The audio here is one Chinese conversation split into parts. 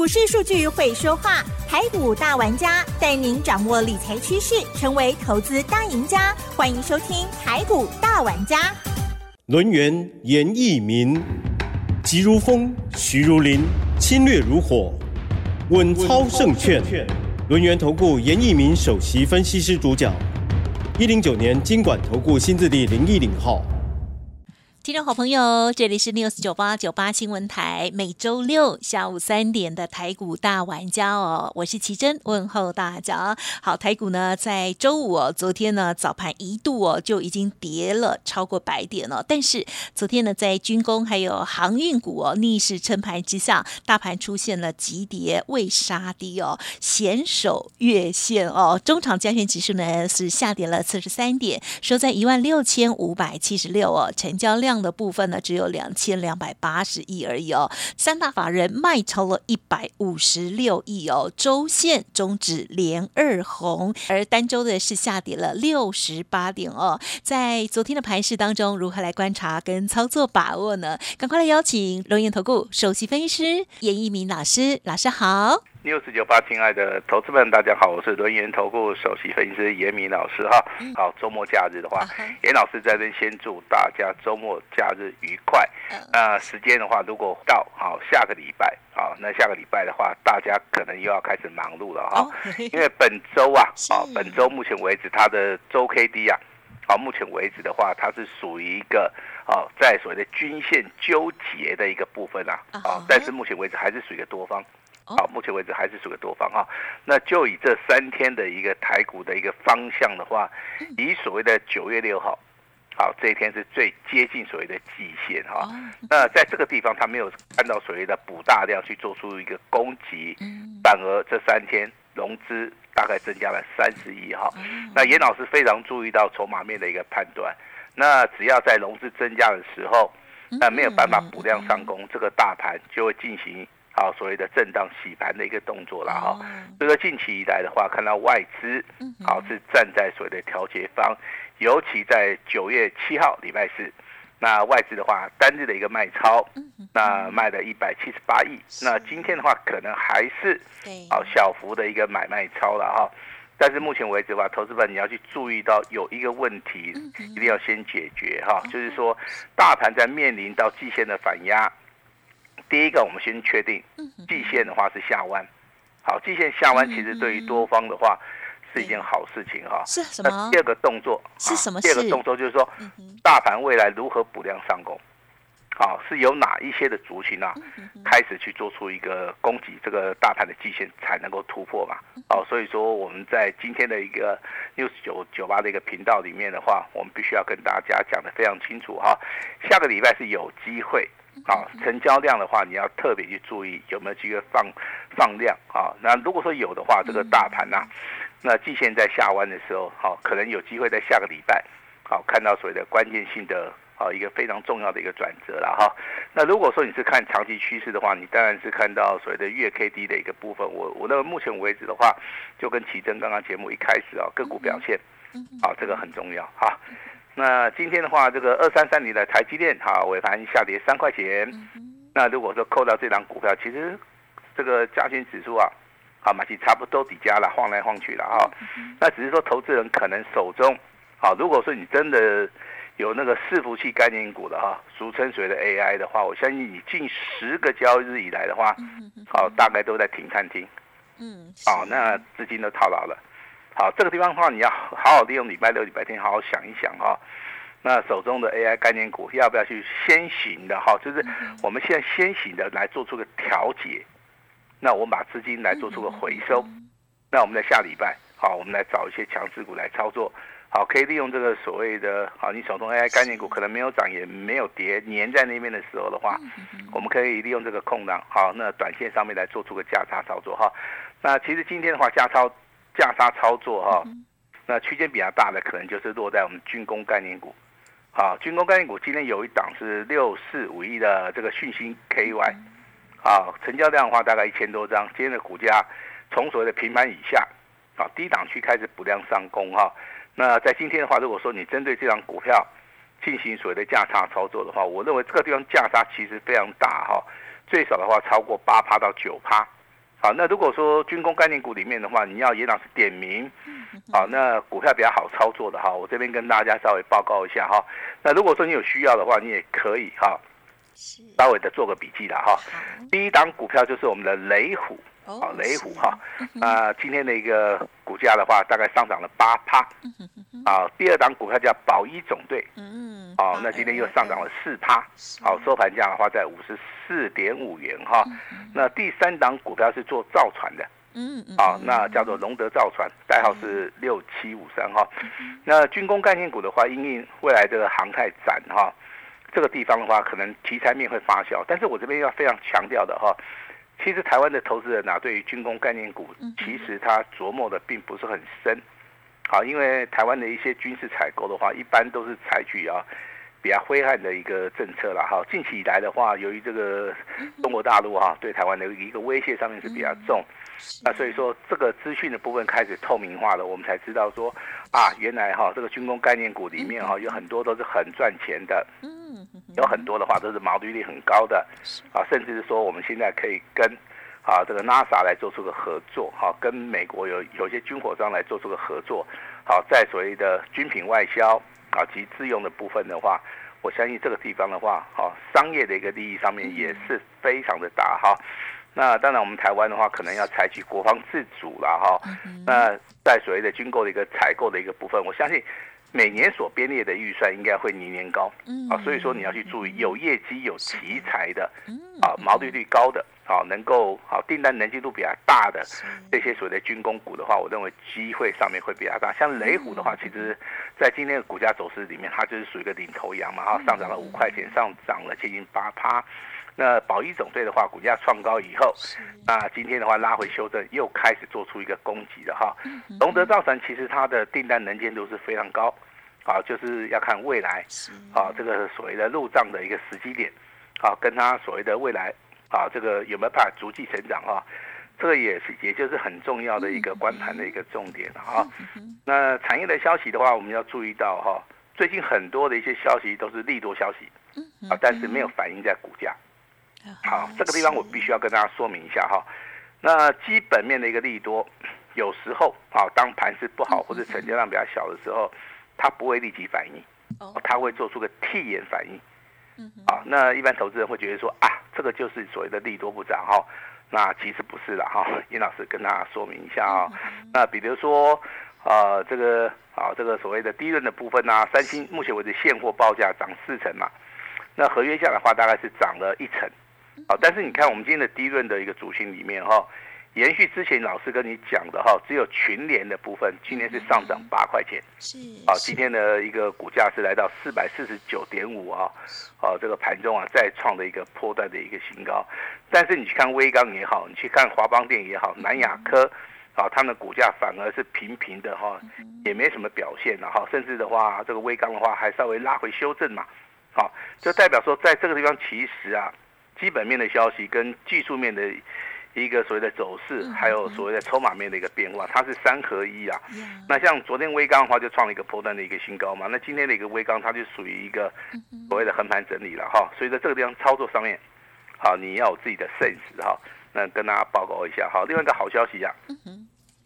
股市数据会说话，台股大玩家带您掌握理财趋势，成为投资大赢家。欢迎收听台股大玩家。轮源严义民，急如风，徐如林，侵略如火，稳操胜券。轮源投顾严义民首席分析师主讲，一零九年经管投顾新字第零一零号。听众好朋友，这里是 news 九八九八新闻台，每周六下午三点的台股大玩家哦，我是奇珍，问候大家。好，台股呢在周五哦，昨天呢早盘一度哦就已经跌了超过百点了，但是昨天呢在军工还有航运股哦逆势撑盘之下，大盘出现了急跌未杀低哦，险守月线哦，中场加权指数呢是下跌了四十三点，收在一万六千五百七十六哦，成交量。量的部分呢，只有两千两百八十亿而已哦。三大法人卖超了一百五十六亿哦。周线终止连二红，而单周的是下跌了六十八点哦。在昨天的盘市当中，如何来观察跟操作把握呢？赶快来邀请龙岩投顾首席分析师严一鸣老师，老师好。六四九八，亲爱的投资们，大家好，我是轮研投顾首席分析师严明老师哈。好，周末假日的话，严老师在这先祝大家周末假日愉快。那时间的话，如果到好下个礼拜，好，那下个礼拜的话，大家可能又要开始忙碌了哈。因为本周啊，啊，本周目前为止它的周 K D 啊，好，目前为止的话，它是属于一个啊，在所谓的均线纠结的一个部分啊，啊，但是目前为止还是属于一个多方。好，目前为止还是属于多方哈。那就以这三天的一个台股的一个方向的话，以所谓的九月六号，好，这一天是最接近所谓的极限哈。那在这个地方，它没有按照所谓的补大量去做出一个攻击，反而这三天融资大概增加了三十亿哈。那严老师非常注意到筹码面的一个判断，那只要在融资增加的时候，那没有办法补量上攻，这个大盘就会进行。好，所谓的震荡洗盘的一个动作了哈。所以说近期以来的话，看到外资好是站在所谓的调节方，尤其在九月七号礼拜四，那外资的话单日的一个卖超，那卖了一百七十八亿。那今天的话，可能还是好小幅的一个买卖超了哈。但是目前为止的话，投资者你要去注意到有一个问题，一定要先解决哈，就是说大盘在面临到季线的反压。第一个，我们先确定季线的话是下弯，好，季线下弯其实对于多方的话是一件好事情哈。是什么？第二个动作是什么？第二个动作就是说，大盘未来如何补量上攻？好，是有哪一些的族群啊，开始去做出一个攻击，这个大盘的季线才能够突破嘛？哦，所以说我们在今天的一个六九九八的一个频道里面的话，我们必须要跟大家讲的非常清楚哈。下个礼拜是有机会。好，成交量的话，你要特别去注意有没有机会放放量啊？那如果说有的话，这个大盘呐，那季线在下弯的时候，好，可能有机会在下个礼拜，好看到所谓的关键性的啊一个非常重要的一个转折了哈。那如果说你是看长期趋势的话，你当然是看到所谓的月 K D 的一个部分。我我认为目前为止的话，就跟奇珍刚刚节目一开始啊，个股表现，啊，这个很重要哈。那今天的话，这个二三三零的台积电，哈，尾盘下跌三块钱。那如果说扣掉这张股票，其实这个加权指数啊，好，马其差不多底价了，晃来晃去了哈。那只是说投资人可能手中，好，如果说你真的有那个伺服器概念股的哈，俗称所谓的 AI 的话，我相信你近十个交易日以来的话，好，大概都在停看停。嗯，好，那资金都套牢了。好，这个地方的话，你要好好利用礼拜六、礼拜天，好好想一想哈。那手中的 AI 概念股要不要去先行的哈？就是我们现在先行的来做出个调节。那我们把资金来做出个回收。那我们在下礼拜，好，我们来找一些强势股来操作。好，可以利用这个所谓的，好，你手中 AI 概念股可能没有涨也没有跌，粘在那边的时候的话，我们可以利用这个空档，好，那短线上面来做出个价差操作哈。那其实今天的话，价超。价差操作哈，那区间比较大的可能就是落在我们军工概念股。好，军工概念股今天有一档是六四五一的这个讯星 KY，啊，成交量的话大概一千多张。今天的股价从所谓的平盘以下，啊，低档区开始补量上攻哈。那在今天的话，如果说你针对这张股票进行所谓的价差操作的话，我认为这个地方价差其实非常大哈，最少的话超过八趴到九趴。好，那如果说军工概念股里面的话，你要严老师点名，好，那股票比较好操作的哈，我这边跟大家稍微报告一下哈。那如果说你有需要的话，你也可以哈，稍微的做个笔记了哈。第一档股票就是我们的雷虎，哦，雷虎哈，啊，今天的一个股价的话，大概上涨了八趴。啊，第二档股票叫宝一总队，嗯，哦，那今天又上涨了四趴，好，收盘价的话在五十四点五元哈。那第三档股票是做造船的，嗯，好，那叫做龙德造船，代号是六七五三哈。那军工概念股的话，因为未来这个航太展哈，这个地方的话，可能题材面会发酵，但是我这边要非常强调的哈，其实台湾的投资人啊，对于军工概念股，其实他琢磨的并不是很深。好，因为台湾的一些军事采购的话，一般都是采取啊比较灰暗的一个政策了哈。近期以来的话，由于这个中国大陆哈对台湾的一个威胁上面是比较重，那所以说这个资讯的部分开始透明化了，我们才知道说啊，原来哈这个军工概念股里面哈有很多都是很赚钱的，嗯，有很多的话都是毛利率很高的，啊，甚至是说我们现在可以跟。啊，这个 NASA 来做出个合作，好，跟美国有有些军火商来做出个合作，好，在所谓的军品外销啊及自用的部分的话，我相信这个地方的话，好，商业的一个利益上面也是非常的大哈。那当然，我们台湾的话，可能要采取国防自主了哈。那在所谓的军购的一个采购的一个部分，我相信。每年所编列的预算应该会年年高，啊，所以说你要去注意有业绩、有题材的，啊，毛利率高的，啊，能够好订单能见度比较大的这些所谓的军工股的话，我认为机会上面会比较大。像雷虎的话，其实在今天的股价走势里面，它就是属于一个领头羊嘛，哈，上涨了五块钱，上涨了接近八趴。那宝一总队的话，股价创高以后，那今天的话拉回修正，又开始做出一个攻击了哈。龙德造船其实它的订单能见度是非常高，啊，就是要看未来，啊，这个所谓的入账的一个时机点，啊，跟它所谓的未来，啊，这个有没有办法逐季成长啊？这个也是，也就是很重要的一个观盘的一个重点啊。那产业的消息的话，我们要注意到哈，最近很多的一些消息都是利多消息，啊，但是没有反映在股价。好，这个地方我必须要跟大家说明一下哈。那基本面的一个利多，有时候啊，当盘势不好或者成交量比较小的时候，它不会立即反应，它会做出个替延反应。嗯，啊，那一般投资人会觉得说啊，这个就是所谓的利多不涨哈。那其实不是的哈，严老师跟大家说明一下啊。那比如说啊，这个啊，这个所谓的低润的部分呢，三星目前为止现货报价涨四成嘛，那合约价的话大概是涨了一成。好，但是你看我们今天的低润的一个主群里面哈，延续之前老师跟你讲的哈，只有群联的部分今天是上涨八块钱，是，好，今天的一个股价是来到四百四十九点五啊，好，这个盘中啊再创的一个破断的一个新高，但是你去看微钢也好，你去看华邦电也好，南亚科，啊，他们的股价反而是平平的哈，也没什么表现了哈，甚至的话，这个微钢的话还稍微拉回修正嘛，好，就代表说在这个地方其实啊。基本面的消息跟技术面的一个所谓的走势，还有所谓的筹码面的一个变化，它是三合一啊。那像昨天微钢的话，就创了一个波段的一个新高嘛。那今天的一个微钢，它就属于一个所谓的横盘整理了哈。所以在这个地方操作上面，好，你要有自己的 sense 哈。那跟大家报告一下哈。另外一个好消息啊，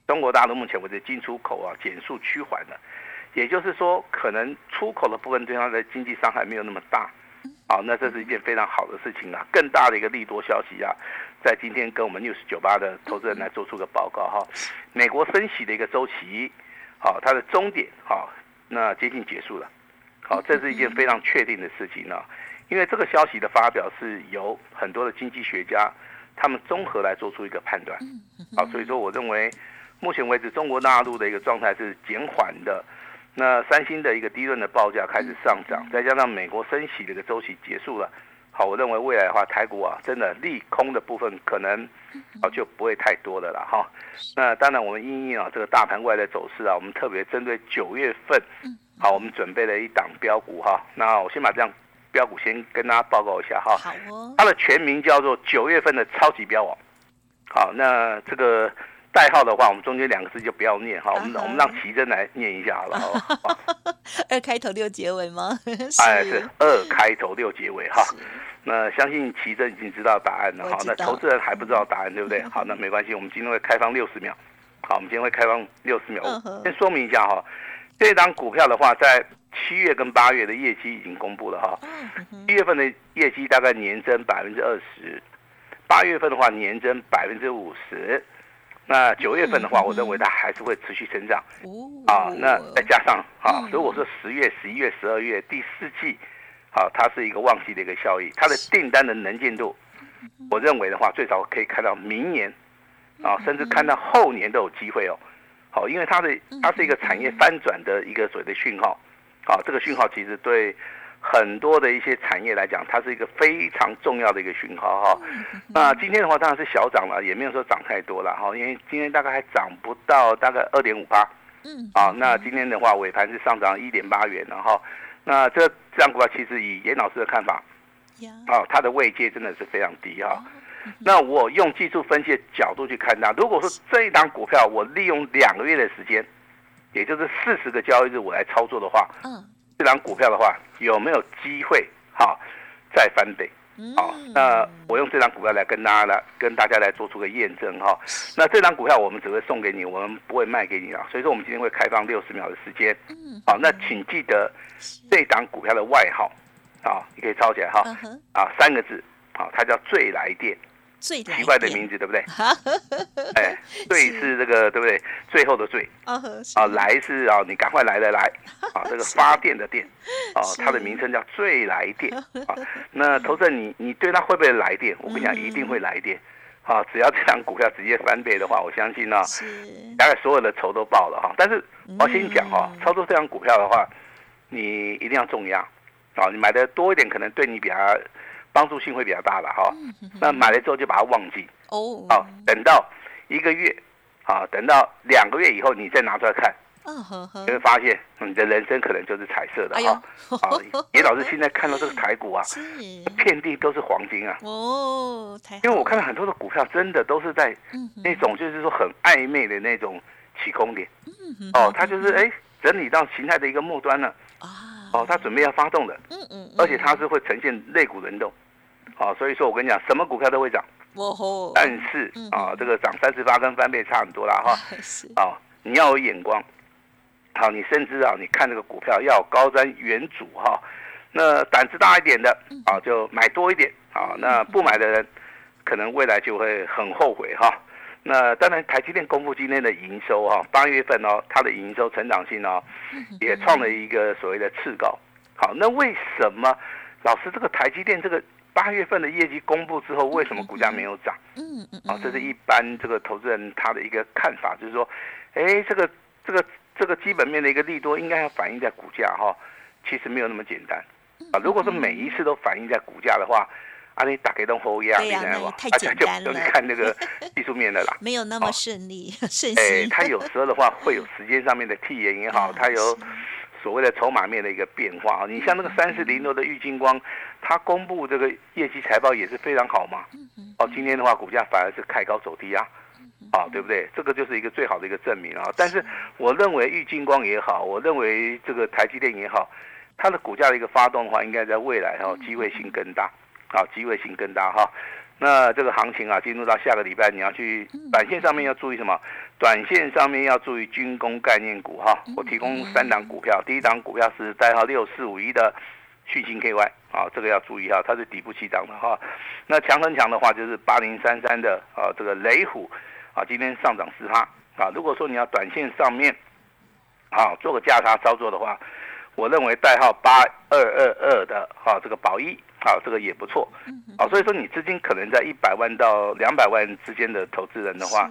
中国大陆目前为止进出口啊减速趋缓了，也就是说，可能出口的部分对它的经济伤害没有那么大。好，那这是一件非常好的事情啊！更大的一个利多消息啊，在今天跟我们六十九八的投资人来做出个报告哈。美国升息的一个周期，好，它的终点好，那接近结束了。好，这是一件非常确定的事情呢。因为这个消息的发表是由很多的经济学家他们综合来做出一个判断。好，所以说我认为目前为止中国大陆的一个状态是减缓的。那三星的一个低润的报价开始上涨，再加上美国升息的一个周期结束了，好，我认为未来的话，台股啊，真的利空的部分可能啊就不会太多的了哈。那当然，我们因应啊这个大盘外的走势啊，我们特别针对九月份，好，我们准备了一档标股哈。那我先把这样标股先跟大家报告一下哈。好哦。它的全名叫做九月份的超级标王。好，那这个。代号的话，我们中间两个字就不要念哈，我们我们让奇珍来念一下好了。二开头六结尾吗？哎，是二开头六结尾哈。那相信奇珍已经知道答案了哈，那投资人还不知道答案，对不对？好，那没关系，我们今天会开放六十秒。好，我们今天会开放六十秒。先说明一下哈，这档股票的话，在七月跟八月的业绩已经公布了哈。七月份的业绩大概年增百分之二十，八月份的话年增百分之五十。那九月份的话，我认为它还是会持续成长。啊，那再加上啊，所以我说十月、十一月、十二月第四季。啊，它是一个旺季的一个效益，它的订单的能见度，我认为的话，最早可以看到明年，啊，甚至看到后年都有机会哦。好，因为它的它是一个产业翻转的一个所谓的讯号，好，这个讯号其实对很多的一些产业来讲，它是一个非常重要的一个讯号哈。那今天的话当然是小涨了，也没有说涨太多了哈，因为今天大概还涨不到大概二点五八，嗯，啊，那今天的话尾盘是上涨一点八元了哈。那这这样股票其实以严老师的看法，啊，它的位阶真的是非常低哈。那我用技术分析的角度去看它，如果说这一档股票我利用两个月的时间，也就是四十个交易日我来操作的话，嗯，这档股票的话有没有机会哈再翻倍？好，那我用这张股票来跟大家来跟大家来做出个验证哈。那这张股票我们只会送给你，我们不会卖给你啊。所以说我们今天会开放六十秒的时间。嗯。好，那请记得这档股票的外号，啊，你可以抄起来哈。啊，三个字，啊，它叫最来电。奇怪的名字对不对？哎，最是这个对不对？最后的最啊，来是啊，你赶快来来来啊，这个发电的电啊，它的名称叫最来电 啊。那投资人你你对它会不会来电？我跟你讲，一定会来电啊！只要这张股票直接翻倍的话，我相信呢，大概所有的筹都爆了哈。但是我先讲哈，操作这张股票的话，你一定要重压啊，你买的多一点，可能对你比较。帮助性会比较大了哈，那买了之后就把它忘记。哦，好，等到一个月，好，等到两个月以后你再拿出来看，你会发现你的人生可能就是彩色的哈。好，叶老师现在看到这个台股啊，遍地都是黄金啊。哦，因为我看到很多的股票真的都是在那种就是说很暧昧的那种起空点，哦，它就是哎整理到形态的一个末端了。啊，哦，它准备要发动的，嗯嗯，而且它是会呈现肋骨轮动。好，所以说我跟你讲，什么股票都会涨，但是啊，这个涨三十八跟翻倍差很多啦哈。是，啊，你要有眼光，好，你甚至啊，你看这个股票要高瞻远瞩哈。那胆子大一点的啊，就买多一点啊。那不买的人，可能未来就会很后悔哈。那当然，台积电公布今天的营收哈，八月份哦，它的营收成长性哦，也创了一个所谓的次高。好，那为什么老师这个台积电这个？八月份的业绩公布之后，为什么股价没有涨？嗯嗯啊，这是一般这个投资人他的一个看法，就是说，哎，这个这个这个基本面的一个利多应该要反映在股价哈，其实没有那么简单啊。如果说每一次都反映在股价的话，啊，你打开都后一样，太简单了，就看那个技术面的啦，没有那么顺利 顺哎，他有时候的话会有时间上面的替延也好，他有。所谓的筹码面的一个变化啊，你像那个三四零六的玉金光，它公布这个业绩财报也是非常好嘛。哦，今天的话股价反而是开高走低啊，啊，对不对？这个就是一个最好的一个证明啊。但是我认为玉金光也好，我认为这个台积电也好，它的股价的一个发动的话，应该在未来哈机会性更大，啊，机会性更大哈。那这个行情啊，进入到下个礼拜，你要去短线上面要注意什么？短线上面要注意军工概念股哈。我提供三档股票，第一档股票是代号六四五一的旭星 KY 啊，这个要注意哈，它是底部起涨的哈。那强很强的话就是八零三三的啊，这个雷虎啊，今天上涨十趴啊。如果说你要短线上面啊做个价差操作的话，我认为代号八二二二的哈这个宝益。好，这个也不错，啊，所以说你资金可能在一百万到两百万之间的投资人的话，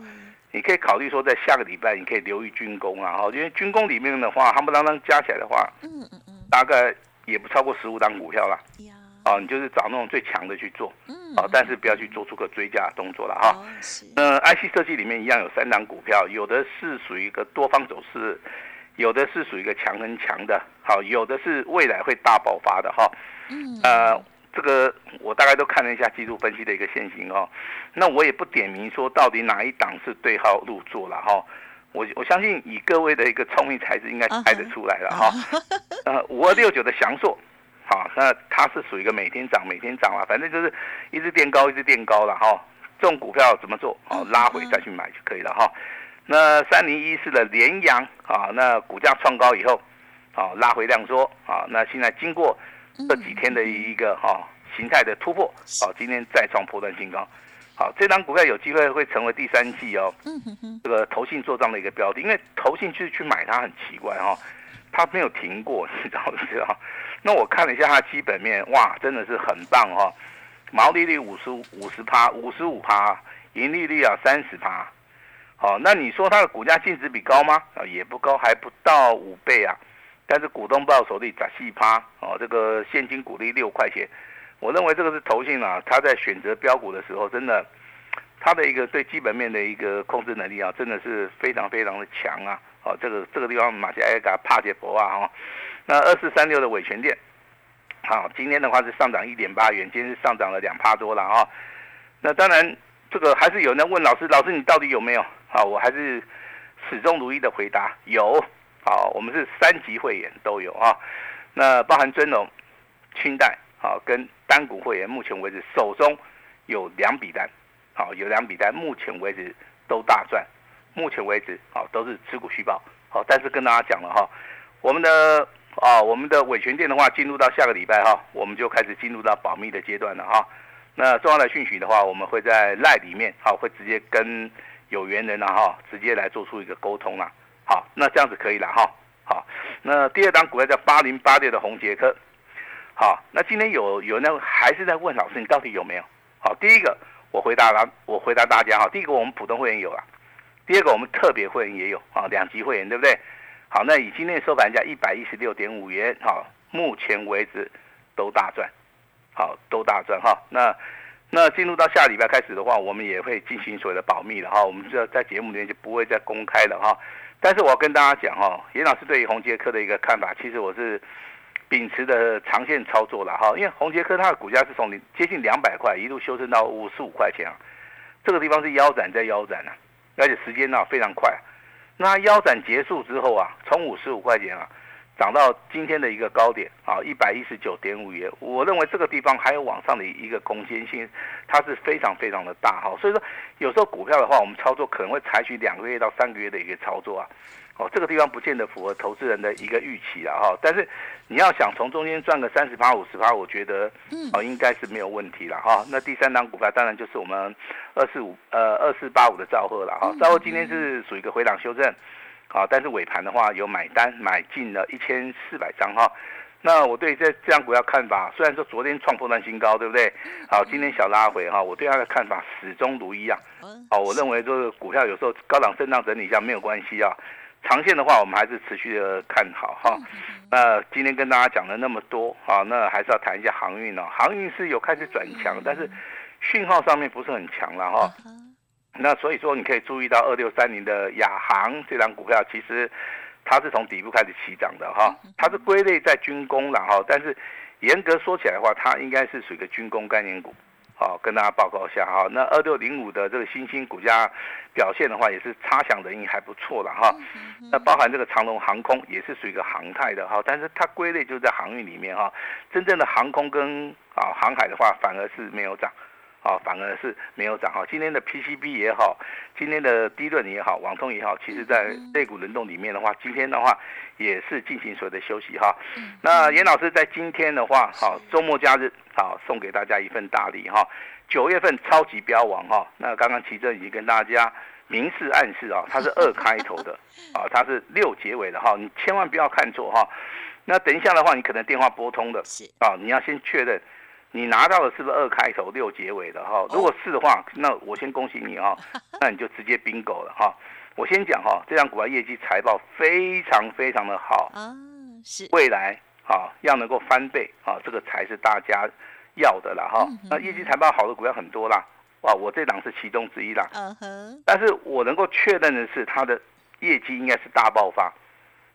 你可以考虑说在下个礼拜你可以留意军工啊，哈，因为军工里面的话，夯不啷当加起来的话，嗯嗯嗯，大概也不超过十五档股票啦，啊，你就是找那种最强的去做，嗯，啊，但是不要去做出个追加动作了哈。那 IC 设计里面一样有三档股票，有的是属于一个多方走势，有的是属于一个强很强的，好，有的是未来会大爆发的哈，嗯，呃。这个我大概都看了一下技术分析的一个现形哦，那我也不点名说到底哪一档是对号入座了哈，我我相信以各位的一个聪明才智应该猜得出来了哈，呃五二六九的祥硕，好，那它是属于一个每天涨每天涨了，反正就是一直垫高一直垫高了哈。这种股票怎么做？哦，拉回再去买就可以了哈。那三零一四的联阳啊，那股价创高以后，啊拉回量缩啊，那现在经过这几天的一个哈形态的突破，啊今天再创破断新高。好，这张股票有机会会成为第三季哦，这个投信做账的一个标的，因为投信去去买它很奇怪哈，它没有停过，你知道不知道？那我看了一下它基本面，哇，真的是很棒哈，毛利率五十五十趴，五十五趴，盈利率啊三十趴，好，那你说它的股价净值比高吗？啊，也不高，还不到五倍啊，但是股东报酬率咋细趴？哦，这个现金股利六块钱。我认为这个是投信啊，他在选择标股的时候，真的，他的一个对基本面的一个控制能力啊，真的是非常非常的强啊！哦，这个这个地方马加埃嘎帕杰博啊，哈，那二四三六的尾权店，好，今天的话是上涨一点八元，今天是上涨了两帕多了啊。那当然，这个还是有人问老师，老师你到底有没有？好，我还是始终如一的回答，有。好，我们是三级会员都有啊，那包含尊龙、清代。好，跟单股会员目前为止手中有两笔单，好，有两笔单，目前为止都大赚，目前为止好都是持股续报，好，但是跟大家讲了哈，我们的啊，我们的伟权店的话，进入到下个礼拜哈，我们就开始进入到保密的阶段了哈。那重要的讯息的话，我们会在赖里面好，会直接跟有缘人了哈，直接来做出一个沟通了。好，那这样子可以了哈。好，那第二档股票叫八零八六的红杰科。好，那今天有有那还是在问老师，你到底有没有？好，第一个我回答了，我回答大家哈。第一个我们普通会员有了，第二个我们特别会员也有啊，两级会员对不对？好，那以今天收盘价一百一十六点五元，好，目前为止都大赚，好，都大赚哈。那那进入到下礼拜开始的话，我们也会进行所谓的保密了哈，我们就在节目里面就不会再公开了哈。但是我要跟大家讲哈，严老师对于红杰科的一个看法，其实我是。秉持的长线操作了哈，因为宏杰科它的股价是从接近两百块一路修正到五十五块钱啊，这个地方是腰斩在腰斩啊，而且时间呢非常快。那腰斩结束之后啊，从五十五块钱啊涨到今天的一个高点啊一百一十九点五元，我认为这个地方还有往上的一个空间性，它是非常非常的大哈。所以说有时候股票的话，我们操作可能会采取两个月到三个月的一个操作啊。哦，这个地方不见得符合投资人的一个预期了哈，但是你要想从中间赚个三十趴、五十趴，我觉得哦应该是没有问题了哈。那第三档股票当然就是我们二四五呃二四八五的兆赫了哈，兆赫今天是属于一个回档修正，好，但是尾盘的话有买单买进了一千四百张哈。那我对这这张股票看法，虽然说昨天创破断新高，对不对？好，今天小拉回哈，我对它的看法始终如一样。好，我认为就是股票有时候高档震荡整理一下没有关系啊。长线的话，我们还是持续的看好哈。那今天跟大家讲了那么多啊，那还是要谈一下航运哦。航运是有开始转强，但是讯号上面不是很强了哈。那所以说，你可以注意到二六三零的亚航这张股票，其实它是从底部开始起涨的哈。它是归类在军工了哈，但是严格说起来的话，它应该是属于一个军工概念股。好，跟大家报告一下哈。那二六零五的这个新兴股价表现的话，也是差强人意，还不错了哈。那包含这个长龙航空也是属于一个航太的哈，但是它归类就在航运里面哈。真正的航空跟啊航海的话，反而是没有涨，啊反而是没有涨哈。今天的 PCB 也好，今天的低润也好，网通也好，其实在类股轮动里面的话，今天的话也是进行所谓的休息哈。那严老师在今天的话，好周末假日。好，送给大家一份大礼哈！九月份超级标王哈，那刚刚奇正已经跟大家明示暗示啊，它是二开头的 啊，它是六结尾的哈，你千万不要看错哈。那等一下的话，你可能电话拨通的啊，你要先确认你拿到的是不是二开头六结尾的哈。如果是的话，那我先恭喜你哈，那你就直接 bingo 了哈。我先讲哈，这张股票业绩财报非常非常的好啊，是未来。啊，要能够翻倍啊，这个才是大家要的啦哈。那业绩财报好的股票很多啦，哇，我这档是其中之一啦。嗯哼。但是我能够确认的是，它的业绩应该是大爆发，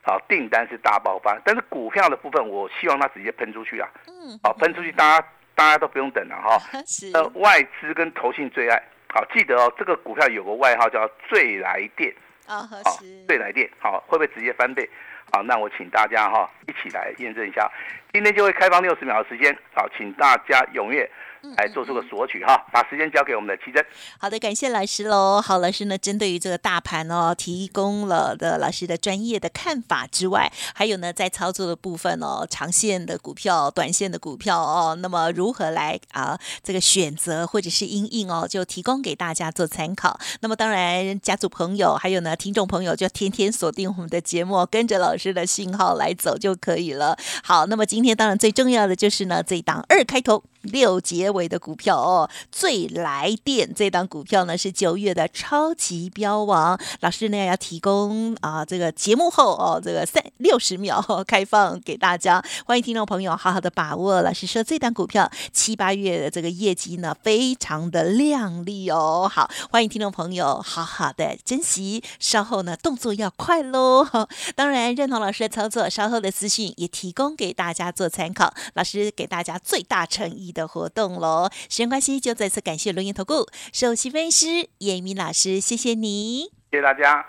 好，订单是大爆发。但是股票的部分，我希望它直接喷出去啊。嗯。好，喷出去，大家大家都不用等了哈。是。呃，外资跟投信最爱，好，记得哦，这个股票有个外号叫“最来电”。啊，好，最来电，好，会不会直接翻倍？好，那我请大家哈一起来验证一下，今天就会开放六十秒的时间，好，请大家踊跃。来做出个索取哈，把时间交给我们的奇珍。好的，感谢老师喽。好，老师呢，针对于这个大盘哦，提供了的老师的专业的看法之外，还有呢，在操作的部分哦，长线的股票、短线的股票哦，那么如何来啊这个选择或者是应应哦，就提供给大家做参考。那么当然，家族朋友还有呢，听众朋友就天天锁定我们的节目，跟着老师的信号来走就可以了。好，那么今天当然最重要的就是呢，这一档二开头。六结尾的股票哦，最来电这档股票呢是九月的超级标王，老师呢要提供啊这个节目后哦这个三六十秒开放给大家，欢迎听众朋友好好的把握。老师说这档股票七八月的这个业绩呢非常的亮丽哦，好欢迎听众朋友好好的珍惜，稍后呢动作要快喽。当然认同老师的操作，稍后的资讯也提供给大家做参考，老师给大家最大诚意。的活动喽，时间关系就再次感谢龙岩投顾首席分析师叶明老师，谢谢你，谢谢大家。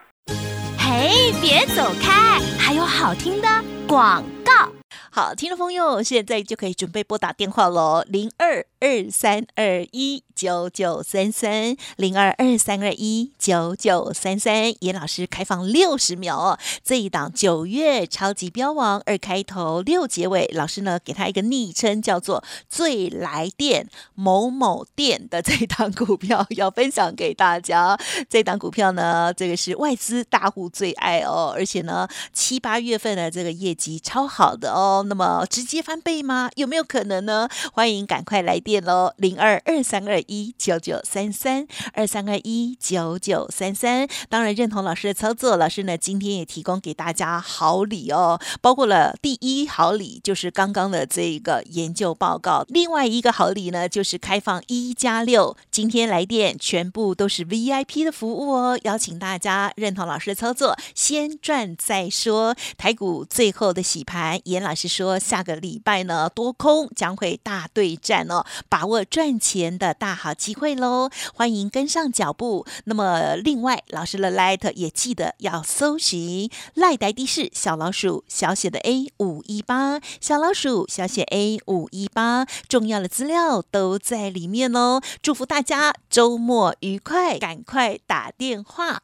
嘿，别走开，还有好听的广告。好，听众朋友，现在就可以准备拨打电话喽，零二二三二一九九三三，零二二三二一九九三三。严老师开放六十秒哦，这一档九月超级标王二开头六结尾，老师呢给他一个昵称叫做“最来电某某店”的这一档股票要分享给大家。这档股票呢，这个是外资大户最爱哦，而且呢七八月份的这个业绩超好的哦。那么直接翻倍吗？有没有可能呢？欢迎赶快来电喽，零二二三二一九九三三二三二一九九三三。当然认同老师的操作，老师呢今天也提供给大家好礼哦，包括了第一好礼就是刚刚的这个研究报告，另外一个好礼呢就是开放一加六，今天来电全部都是 V I P 的服务哦，邀请大家认同老师的操作，先赚再说。台股最后的洗盘，严老师。说下个礼拜呢，多空将会大对战哦，把握赚钱的大好机会喽！欢迎跟上脚步。那么，另外老师的 Light 也记得要搜寻赖呆的士小老鼠小写的 A 五一八，小老鼠小写 A 五一八，重要的资料都在里面哦。祝福大家周末愉快，赶快打电话。